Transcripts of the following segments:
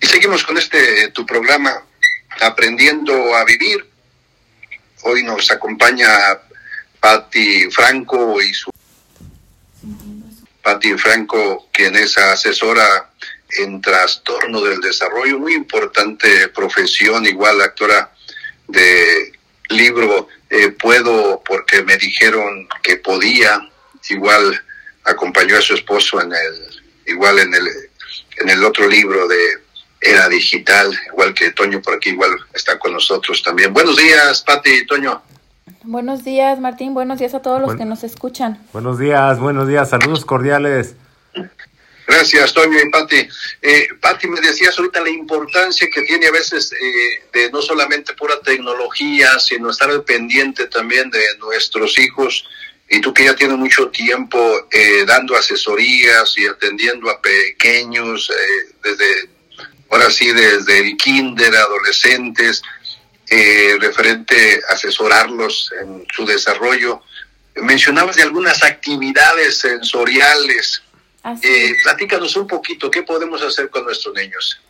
Y seguimos con este tu programa Aprendiendo a Vivir. Hoy nos acompaña Patti Franco y su Patti Franco, quien es asesora en trastorno del desarrollo, muy importante profesión, igual actora de libro eh, Puedo porque me dijeron que podía, igual acompañó a su esposo en el, igual en el, en el otro libro de Era Digital, igual que Toño por aquí, igual está con nosotros también. Buenos días, Pati y Toño. Buenos días, Martín. Buenos días a todos los que nos escuchan. Buenos días, buenos días. Saludos cordiales. Gracias, Toño y Pati. Eh, Pati, me decías ahorita la importancia que tiene a veces eh, de no solamente pura tecnología, sino estar pendiente también de nuestros hijos y tú que ya tienes mucho tiempo eh, dando asesorías y atendiendo a pequeños, eh, desde, ahora sí, desde el kinder, adolescentes, eh, referente a asesorarlos en su desarrollo. Mencionabas de algunas actividades sensoriales. Eh, platícanos un poquito, ¿qué podemos hacer con nuestros niños?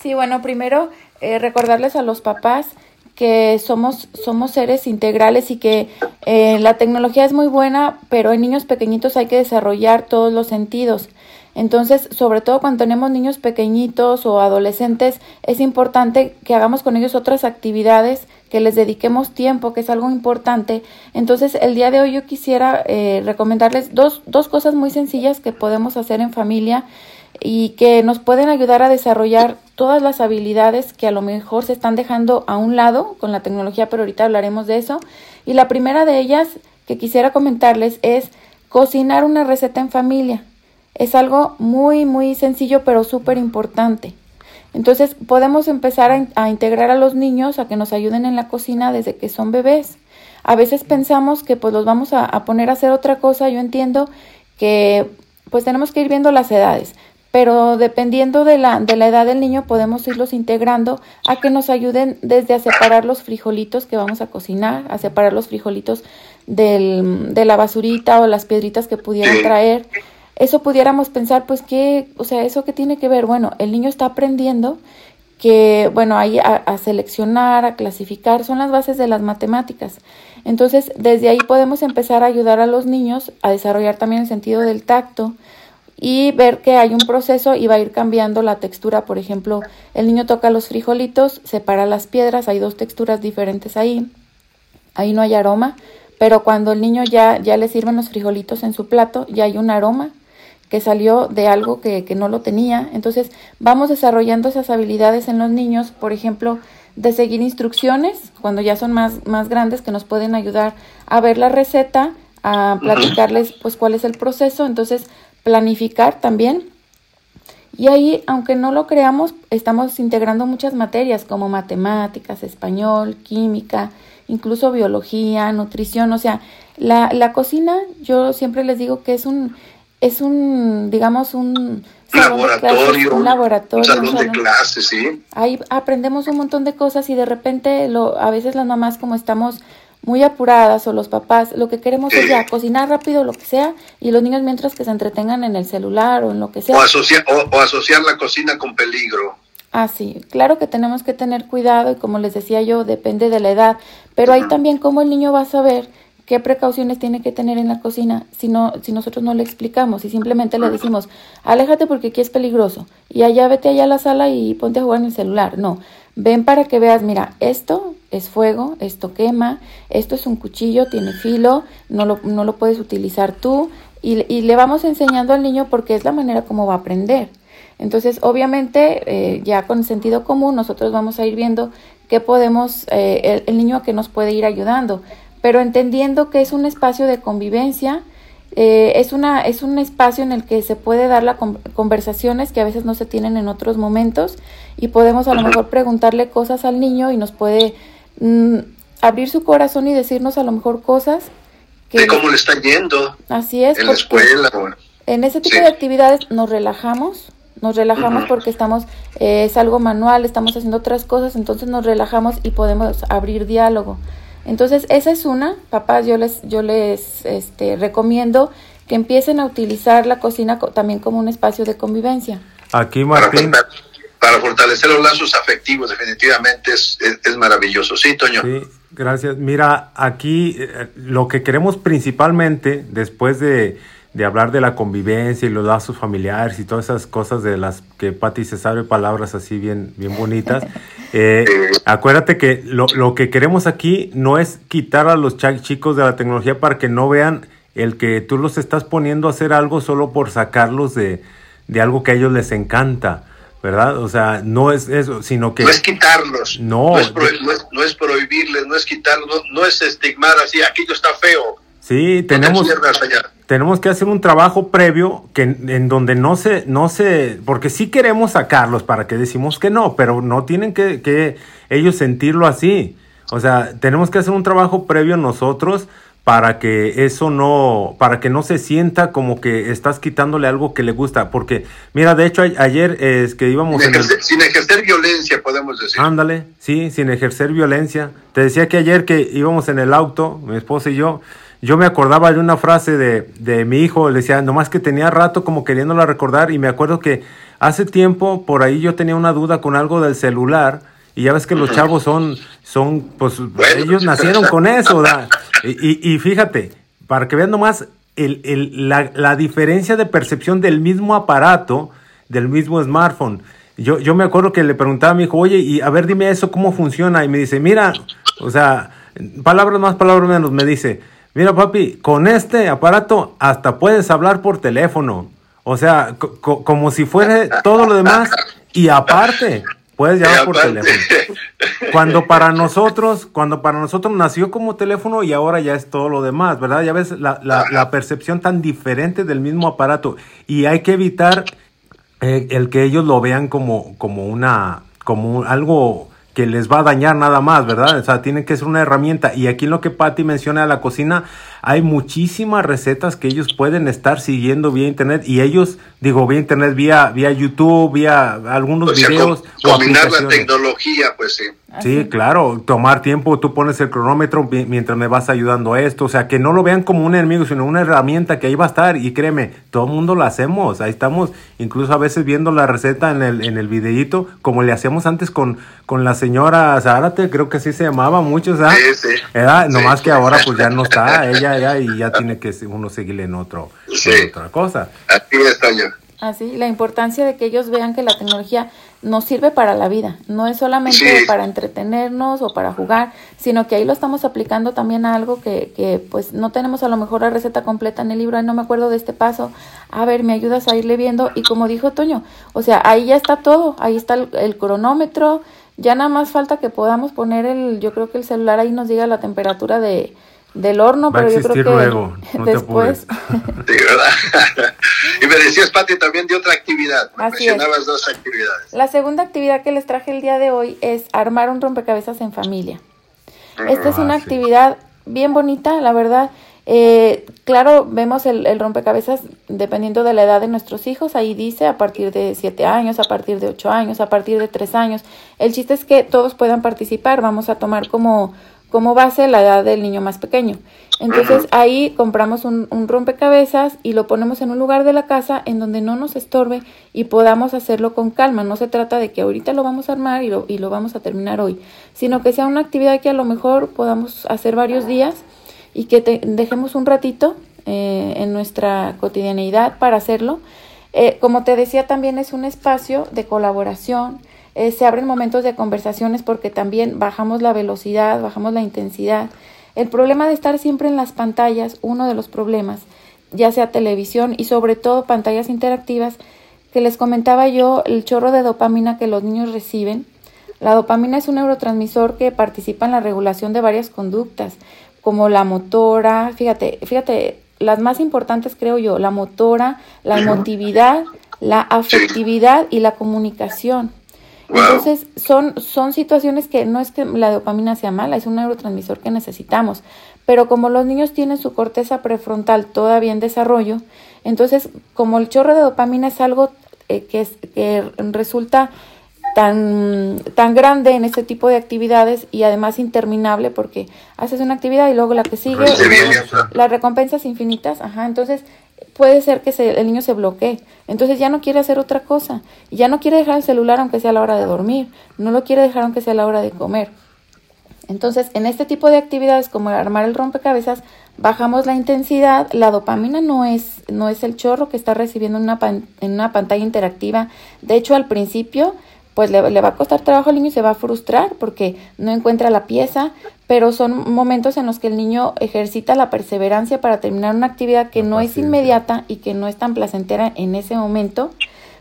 Sí, bueno, primero recordarles a los papás que somos, somos seres integrales y que eh, la tecnología es muy buena, pero en niños pequeñitos hay que desarrollar todos los sentidos. Entonces, sobre todo cuando tenemos niños pequeñitos o adolescentes, es importante que hagamos con ellos otras actividades, que les dediquemos tiempo, que es algo importante. Entonces, el día de hoy yo quisiera eh, recomendarles dos, dos cosas muy sencillas que podemos hacer en familia y que nos pueden ayudar a desarrollar todas las habilidades que a lo mejor se están dejando a un lado con la tecnología, pero ahorita hablaremos de eso. Y la primera de ellas que quisiera comentarles es cocinar una receta en familia. Es algo muy, muy sencillo, pero súper importante. Entonces podemos empezar a, integrar a los niños a que nos ayuden en la cocina desde que son bebés. A veces pensamos que pues los vamos a, a poner a hacer otra cosa. Yo entiendo que pues tenemos que ir viendo las edades pero dependiendo de la, de la edad del niño podemos irlos integrando a que nos ayuden desde a separar los frijolitos que vamos a cocinar, a separar los frijolitos del, de la basurita o las piedritas que pudieran traer. Eso pudiéramos pensar, pues, ¿qué, o sea, eso qué tiene que ver? Bueno, el niño está aprendiendo que, bueno, ahí a, a seleccionar, a clasificar, son las bases de las matemáticas. Entonces, desde ahí podemos empezar a ayudar a los niños a desarrollar también el sentido del tacto, y ver que hay un proceso y va a ir cambiando la textura. Por ejemplo, el niño toca los frijolitos, separa las piedras, hay dos texturas diferentes ahí. Ahí no hay aroma, pero cuando el niño ya, ya le sirven los frijolitos en su plato, ya hay un aroma que salió de algo que, que no lo tenía. Entonces, vamos desarrollando esas habilidades en los niños, por ejemplo, de seguir instrucciones cuando ya son más, más grandes que nos pueden ayudar a ver la receta, a platicarles pues cuál es el proceso. Entonces, planificar también. Y ahí, aunque no lo creamos, estamos integrando muchas materias como matemáticas, español, química, incluso biología, nutrición. O sea, la, la cocina, yo siempre les digo que es un, es un, digamos, un laboratorio, un laboratorio, salón de clases, sí. Ahí aprendemos un montón de cosas y de repente, lo, a veces las mamás como estamos muy apuradas o los papás, lo que queremos es ya cocinar rápido lo que sea y los niños mientras que se entretengan en el celular o en lo que sea. O asociar, o, asociar la cocina con peligro. Ah, sí, claro que tenemos que tener cuidado y como les decía yo, depende de la edad, pero ahí también cómo el niño va a saber qué precauciones tiene que tener en la cocina si, no, si nosotros no le explicamos y simplemente le decimos, aléjate porque aquí es peligroso y allá vete allá a la sala y ponte a jugar en el celular. No, ven para que veas, mira, esto es fuego, esto quema, esto es un cuchillo, tiene filo, no lo, no lo puedes utilizar tú y, le vamos enseñando al niño porque es la manera como va a aprender. Entonces, obviamente, eh, ya con sentido común, nosotros vamos a ir viendo qué podemos, eh, el, el, niño a qué nos puede ir ayudando, pero entendiendo que es un espacio de convivencia, eh, es, una, es un espacio en el que se puede dar las conversaciones que a veces no se tienen en otros momentos y podemos a lo mejor preguntarle cosas al niño y nos puede mm, abrir su corazón y decirnos a lo mejor cosas que... De cómo le está yendo. Así es. En la escuela. En ese tipo de actividades nos relajamos, nos relajamos porque estamos, eh, es algo manual, estamos haciendo otras cosas, entonces nos relajamos y podemos abrir diálogo. Entonces, esa es una, papás, yo les, yo les este, recomiendo que empiecen a utilizar la cocina también como un espacio de convivencia. Aquí Martín. Para, fortalecer los lazos afectivos, definitivamente es, es, maravilloso. Sí, Toño. Sí, gracias. Mira, aquí eh, lo que queremos principalmente, después de, de hablar de la convivencia y los lazos familiares y todas esas cosas de las que Pati se sabe palabras así bien, bien bonitas. Eh, acuérdate que lo, lo, que queremos aquí no es quitar a los chicos de la tecnología para que no vean el que tú los estás poniendo a hacer algo solo por sacarlos de, de algo que a ellos les encanta. ¿verdad? O sea, no es eso, sino que... No es quitarlos, no, no, es, prohibirles, no es quitarlos, no, es estigmar así, aquello está feo. Sí, tenemos, tenemos que hacer un trabajo previo que en donde no se, no se, porque sí queremos sacarlos para que decimos que no, pero no tienen que, que ellos sentirlo así. O sea, tenemos que hacer un trabajo previo nosotros para que eso no, para que no se sienta como que estás quitándole algo que le gusta, porque mira, de hecho ayer es que íbamos sin ejercer, sin ejercer violencia, podemos decir. Ándale, sí, sin ejercer violencia. Te decía que ayer que íbamos en el auto, mi esposa y yo, yo me acordaba de una frase de, de mi hijo, le decía, nomás que tenía rato como queriéndola recordar y me acuerdo que hace tiempo por ahí yo tenía una duda con algo del celular y ya ves que los chavos son, son pues ellos nacieron con eso. Y, y, fíjate, para que vean nomás el, el, la, la, diferencia de percepción del mismo aparato, del mismo smartphone. Yo, yo me acuerdo que le preguntaba a mi hijo, oye, y a ver, dime eso, ¿cómo funciona? Y me dice, mira, o sea, palabras más, palabras menos, me dice, mira papi, con este aparato hasta puedes hablar por teléfono. O sea, como si fuera todo lo demás y aparte Puedes llamar por teléfono. Cuando para nosotros, cuando para nosotros nació como teléfono y ahora ya es todo lo demás, ¿verdad? Ya ves la, la, la percepción tan diferente del mismo aparato y hay que evitar eh, el que ellos lo vean como, como una, como algo que les va a dañar nada más, ¿verdad? O sea, tiene que ser una herramienta. Y aquí en lo que Patty menciona de la cocina, hay muchísimas recetas que ellos pueden estar siguiendo vía internet y ellos, digo, vía internet, vía, vía YouTube, vía algunos videos. Dominar la tecnología, pues sí. Sí, claro, tomar tiempo, tú pones el cronómetro mientras me vas ayudando a esto, o sea, que no lo vean como un enemigo, sino una herramienta que ahí va a estar y créeme, todo el mundo lo hacemos, ahí estamos, incluso a veces viendo la receta en el, en el videíto, como le hacíamos antes con, con la señora Zárate, creo que así se llamaba mucho, ¿sabes? Sí, sí. Era, nomás que ahora pues ya no está, ella ya y ya tiene que uno seguirle en, otro, en otra cosa. Así está yo. Así, la importancia de que ellos vean que la tecnología nos sirve para la vida, no es solamente para entretenernos o para jugar, sino que ahí lo estamos aplicando también a algo que, que pues no tenemos a lo mejor la receta completa en el libro, ahí no me acuerdo de este paso, a ver, me ayudas a irle viendo y como dijo Toño, o sea, ahí ya está todo, ahí está el, cronómetro, ya nada más falta que podamos poner el, yo creo que el celular ahí nos diga la temperatura de, del horno, pero yo creo que luego, después. y me decías, Pati, también de otra actividad. mencionabas dos actividades. La segunda actividad que les traje el día de hoy es armar un rompecabezas en familia. Esta es una ah, actividad bien bonita, la verdad. Eh, claro, vemos el, el, rompecabezas dependiendo de la edad de nuestros hijos. Ahí dice a partir de 7 años, a partir de 8 años, a partir de 3 años. El chiste es que todos puedan participar. Vamos a tomar como como base la edad del niño más pequeño. Entonces ahí compramos un, rompecabezas y lo ponemos en un lugar de la casa en donde no nos estorbe y podamos hacerlo con calma. No se trata de que ahorita lo vamos a armar y lo, y lo vamos a terminar hoy, sino que sea una actividad que a lo mejor podamos hacer varios días y que dejemos un ratito eh, en nuestra cotidianeidad para hacerlo. Eh, como te decía, también es un espacio de colaboración, eh, se abren momentos de conversaciones porque también bajamos la velocidad, bajamos la intensidad. El problema de estar siempre en las pantallas, uno de los problemas, ya sea televisión y sobre todo pantallas interactivas, que les comentaba yo, el chorro de dopamina que los niños reciben. La dopamina es un neurotransmisor que participa en la regulación de varias conductas, como la motora, fíjate, fíjate, las más importantes creo yo, la motora, la emotividad, la afectividad y la comunicación. Entonces, son, son situaciones que no es que la dopamina sea mala, es un neurotransmisor que necesitamos. Pero como los niños tienen su corteza prefrontal todavía en desarrollo, entonces, como el chorro de dopamina es algo eh, que, es, que resulta tan, tan grande en este tipo de actividades y además interminable porque haces una actividad y luego la que sigue, las recompensas infinitas, ajá, entonces puede ser que el niño se bloquee. Entonces ya no quiere hacer otra cosa. Ya no quiere dejar el celular aunque sea a la hora de dormir. No lo quiere dejar aunque sea a la hora de comer. Entonces, en este tipo de actividades como armar el rompecabezas, bajamos la intensidad. La dopamina no es, no es el chorro que está recibiendo en una, en una pantalla interactiva. De hecho, al principio pues le, va a costar trabajo al niño y se va a frustrar porque no encuentra la pieza, pero son momentos en los que el niño ejercita la perseverancia para terminar una actividad que no es inmediata y que no es tan placentera en ese momento,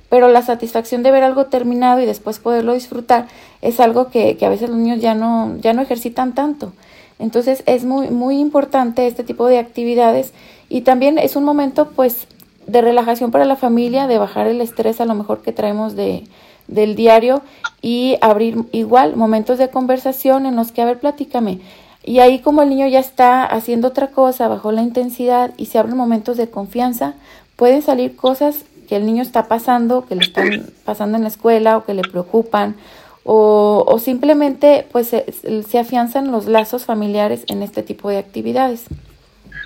pero la satisfacción de ver algo terminado y después poderlo disfrutar es algo que, que a veces los niños ya no, ya no ejercitan tanto. Entonces es muy, muy importante este tipo de actividades y también es un momento pues de relajación para la familia, de bajar el estrés a lo mejor que traemos de, del diario y abrir igual momentos de conversación en los que, a ver, platícame. Y ahí como el niño ya está haciendo otra cosa bajo la intensidad y se abren momentos de confianza, pueden salir cosas que el niño está pasando, que le están pasando en la escuela o que le preocupan o, o simplemente pues se, se, afianzan los lazos familiares en este tipo de actividades.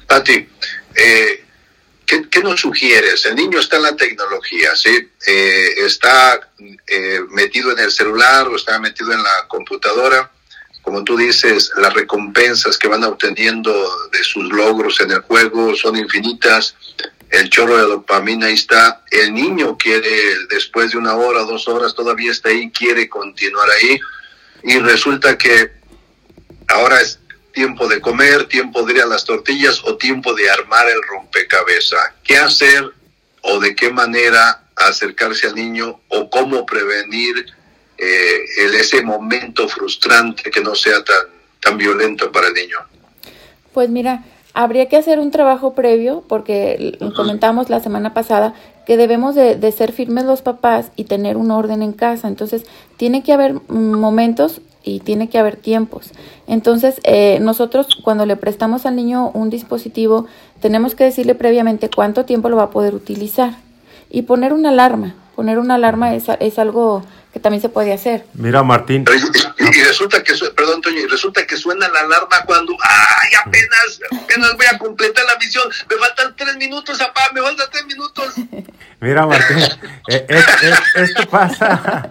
Pati, eh, ¿Qué, nos sugieres? El niño está en la tecnología, ¿sí? Eh, está eh, metido en el celular o está metido en la computadora. Como tú dices, las recompensas que van obteniendo de sus logros en el juego son infinitas. El chorro de dopamina ahí está. El niño quiere, después de una hora, dos horas, todavía está ahí, quiere continuar ahí. Y resulta que ahora es, tiempo de comer, tiempo de ir a las tortillas o tiempo de armar el rompecabezas. ¿Qué hacer o de qué manera acercarse al niño o cómo prevenir eh, el, ese momento frustrante que no sea tan, tan violento para el niño? Pues mira, habría que hacer un trabajo previo porque comentamos la semana pasada que debemos de, de, ser firmes los papás y tener un orden en casa. Entonces, tiene que haber momentos y tiene que haber tiempos. Entonces, eh, nosotros cuando le prestamos al niño un dispositivo, tenemos que decirle previamente cuánto tiempo lo va a poder utilizar y poner una alarma. Poner una alarma es, es algo que también se puede hacer. Mira, Martín. Y, resulta que, perdón, Toño, y resulta que suena la alarma cuando, ay, apenas, apenas voy a completar la misión, me faltan tres minutos, papá, me faltan tres minutos. Mira, Martín, eh, esto pasa,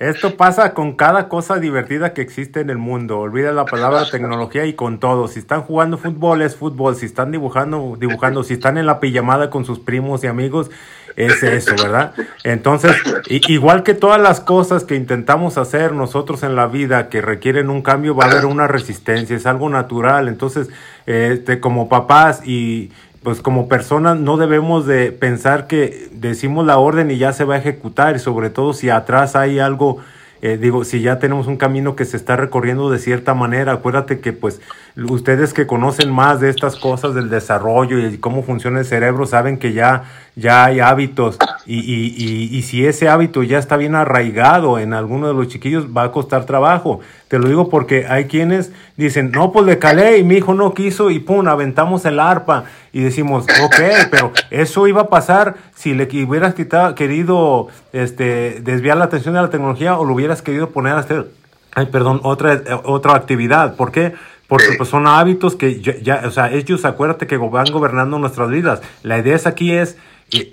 esto pasa con cada cosa divertida que existe en el mundo. Olvida la palabra tecnología y con todo. Si están jugando fútbol es fútbol. Si están dibujando, dibujando. Si están en la pijamada con sus primos y amigos, es eso, ¿verdad? Entonces, igual que todas las cosas que intentamos hacer nosotros en la vida que requieren un cambio, va a haber una resistencia. Es algo natural. Entonces, este, como papás y pues como personas no debemos de pensar que decimos la orden y ya se va a ejecutar y sobre todo si atrás hay algo eh, digo, si ya tenemos un camino que se está recorriendo de cierta manera, acuérdate que pues ustedes que conocen más de estas cosas del desarrollo y cómo funciona el cerebro, saben que ya, ya hay hábitos y, y, y, y si ese hábito ya está bien arraigado en alguno de los chiquillos, va a costar trabajo. Te lo digo porque hay quienes dicen, no, pues le calé y mi hijo no quiso y pum, aventamos el arpa y decimos, ok, pero eso iba a pasar si le hubieras quitado, querido este, desviar la atención de la tecnología o lo hubieras querido poner a hacer, ay, perdón, otra, otra actividad. ¿Por qué? Porque pues, son hábitos que ya, ya, o sea, ellos acuérdate que van gobernando nuestras vidas. La idea es aquí es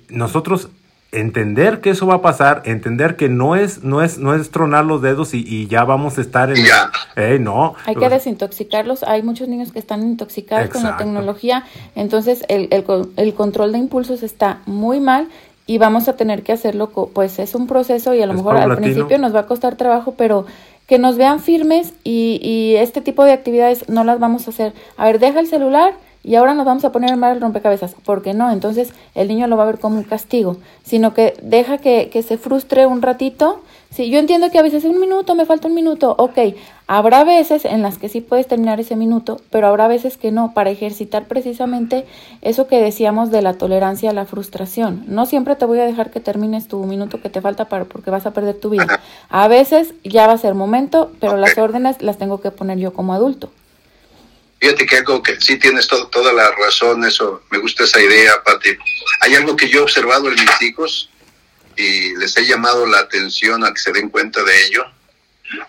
nosotros entender que eso va a pasar, entender que no es, no es, no es tronar los dedos y, ya vamos a estar en eh, no. Hay que desintoxicarlos. Hay muchos niños que están intoxicados con la tecnología, entonces el, el, el, control de impulsos está muy mal y vamos a tener que hacerlo, pues es un proceso y a lo mejor al principio nos va a costar trabajo, pero que nos vean firmes y, y este tipo de actividades no las vamos a hacer. A ver, deja el celular y ahora nos vamos a poner en mar el rompecabezas. ¿Por qué no? Entonces el niño lo va a ver como un castigo, sino que deja que, que se frustre un ratito. Sí, yo entiendo que a veces un minuto, me falta un minuto, ok, habrá veces en las que sí puedes terminar ese minuto, pero habrá veces que no, para ejercitar precisamente eso que decíamos de la tolerancia a la frustración. No siempre te voy a dejar que termines tu minuto que te falta para, porque vas a perder tu vida. A veces ya va a ser momento, pero las órdenes las tengo que poner yo como adulto. Fíjate que algo que sí tienes toda la razón, eso, me gusta esa idea, Pati. Hay algo que yo he observado en mis hijos y les he llamado la atención a que se den cuenta de ello.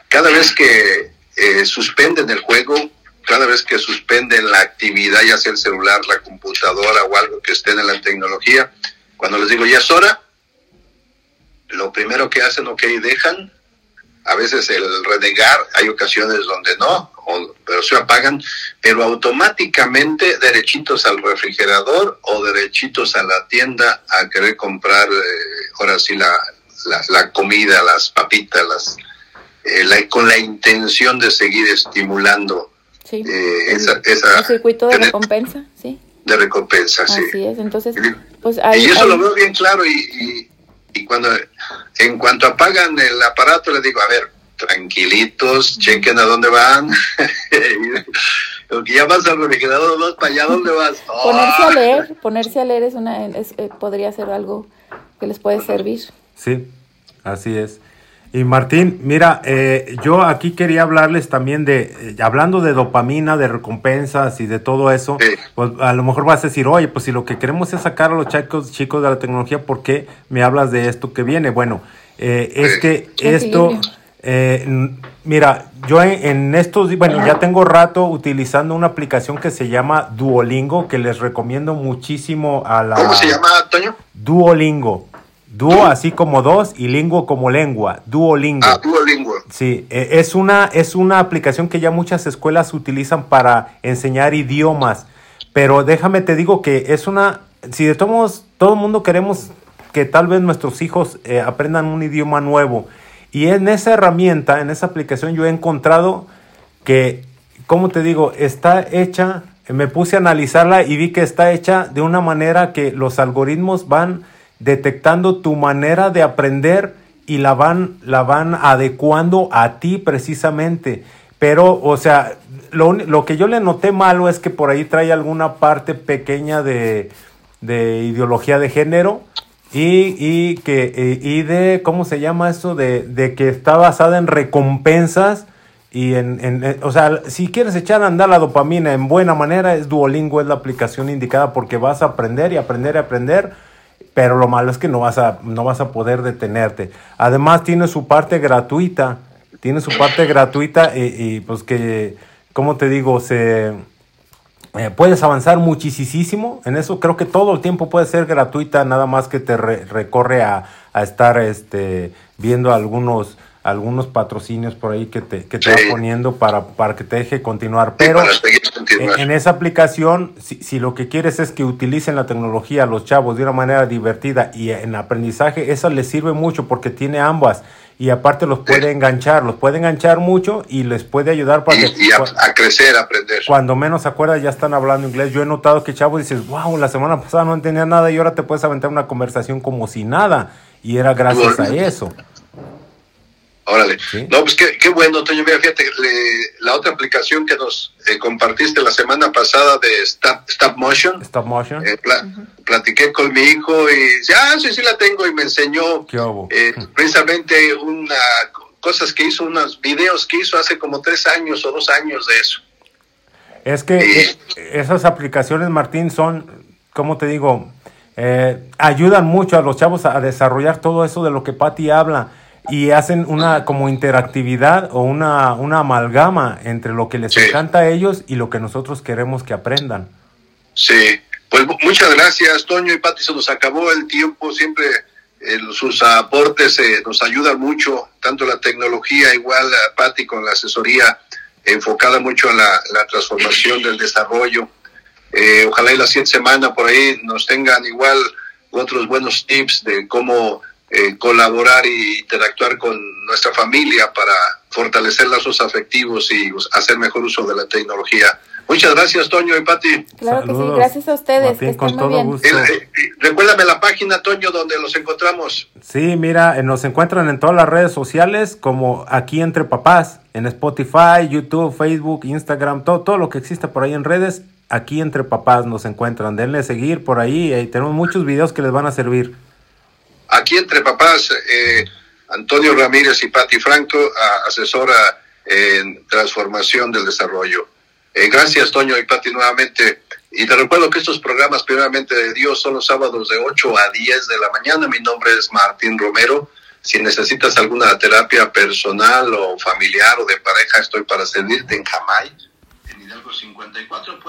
Cada vez que eh, suspenden el juego, cada vez que suspenden la actividad, ya sea el celular, la computadora o algo que esté en la tecnología, cuando les digo ya es hora, lo primero que hacen, ok, dejan, a veces el renegar, hay ocasiones donde no, pero se apagan, pero automáticamente derechitos al refrigerador o derechitos a la tienda a querer comprar, eh, ahora sí, la, la, comida, las papitas, las, eh, con la intención de seguir estimulando sí. Eh, esa, esa, circuito de recompensa, sí. De recompensa, sí. Así es, entonces, pues ahí, Y eso lo veo bien claro y, y, cuando, en cuanto apagan el aparato, le digo, a ver, tranquilitos, chequen a dónde van. Porque ya vas al refrigerador, vas para allá, ¿dónde vas? Ponerse a leer, ponerse a leer es una, eh, podría ser algo que les puede servir. Sí, así es. Y Martín, mira, eh, yo aquí quería hablarles también de, eh, hablando de dopamina, de recompensas y de todo eso, pues a lo mejor vas a decir, oye, pues si lo que queremos es sacar a los chicos, chicos de la tecnología, ¿por qué me hablas de esto que viene? Bueno, es que esto... Eh, mira, yo en, estos, bueno, ya tengo rato utilizando una aplicación que se llama Duolingo, que les recomiendo muchísimo a la... ¿Cómo se llama, Toño? Duolingo. Duo así como dos y lingo como lengua. Duolingo. Ah, Duolingo. Sí, e, es una, es una aplicación que ya muchas escuelas utilizan para enseñar idiomas. Pero déjame te digo que es una, si de todos todo el mundo queremos que tal vez nuestros hijos eh, aprendan un idioma nuevo, y en esa herramienta, en esa aplicación, yo he encontrado que, como te digo, está hecha, me puse a analizarla y vi que está hecha de una manera que los algoritmos van detectando tu manera de aprender y la van, la van adecuando a ti precisamente. Pero, o sea, lo, lo que yo le noté malo es que por ahí trae alguna parte pequeña de, de ideología de género y, y que eh, y de cómo se llama eso de, de, que está basada en recompensas y en, en, o sea si quieres echar a andar la dopamina en buena manera es Duolingo es la aplicación indicada porque vas a aprender y aprender y aprender pero lo malo es que no vas a no vas a poder detenerte además tiene su parte gratuita tiene su parte gratuita y, y pues que como te digo se eh, puedes avanzar muchísimo en eso. Creo que todo el tiempo puede ser gratuita, nada más que te recorre a, a, estar este, viendo algunos algunos patrocinios por ahí que te, que te va poniendo para, para que te deje continuar. Pero En, esa aplicación, si, si, lo que quieres es que utilicen la tecnología los chavos de una manera divertida y en aprendizaje, esa les sirve mucho porque tiene ambas y aparte los puede enganchar, los puede enganchar mucho y les puede ayudar para y, a, crecer, a aprender. Cuando menos se acuerda ya están hablando inglés. Yo he notado que chavos dices, wow, la semana pasada no entendía nada y ahora te puedes aventar una conversación como si nada y era gracias a eso. Órale. No, pues qué, qué, bueno, Toño. Mira, fíjate, la otra aplicación que nos eh, compartiste la semana pasada de Stop, Stop Motion. Stop Motion. Eh, platiqué con mi hijo y dice, ah, sí, sí la tengo y me enseñó eh, precisamente una cosas que hizo, unos videos que hizo hace como tres años o dos años de eso. Es que esas aplicaciones, Martín, son, como te digo, ayudan mucho a los chavos a desarrollar todo eso de lo que Patti habla y hacen una como interactividad o una, una amalgama entre lo que les encanta a ellos y lo que nosotros queremos que aprendan. Sí, pues muchas gracias, Toño y Pati, se nos acabó el tiempo, siempre eh, sus aportes eh, nos ayudan mucho, tanto la tecnología, igual a Pati con la asesoría enfocada mucho en la, la transformación del desarrollo. Eh, ojalá y la siguiente semana por ahí nos tengan igual otros buenos tips de cómo eh, colaborar e interactuar con nuestra familia para fortalecer lazos afectivos y hacer mejor uso de la tecnología. Muchas gracias, Toño y Pati. Claro que sí, gracias a ustedes. que con todo bien. Gusto. Eh, eh, recuérdame la página, Toño, donde los encontramos. Sí, mira, nos encuentran en todas las redes sociales, como aquí entre papás, en Spotify, YouTube, Facebook, Instagram, todo, todo lo que exista por ahí en redes, aquí entre papás nos encuentran. Denle seguir por ahí, y tenemos muchos videos que les van a servir. Aquí entre papás, eh, Antonio Ramírez y Patti Franco, asesora en transformación del desarrollo. Eh, gracias, Toño y Patti, nuevamente. Y te recuerdo que estos programas, primeramente de Dios, son los sábados de 8 a 10 de la mañana. Mi nombre es Martín Romero. Si necesitas alguna terapia personal o familiar o de pareja, estoy para servirte en Jamay, en 5454 puede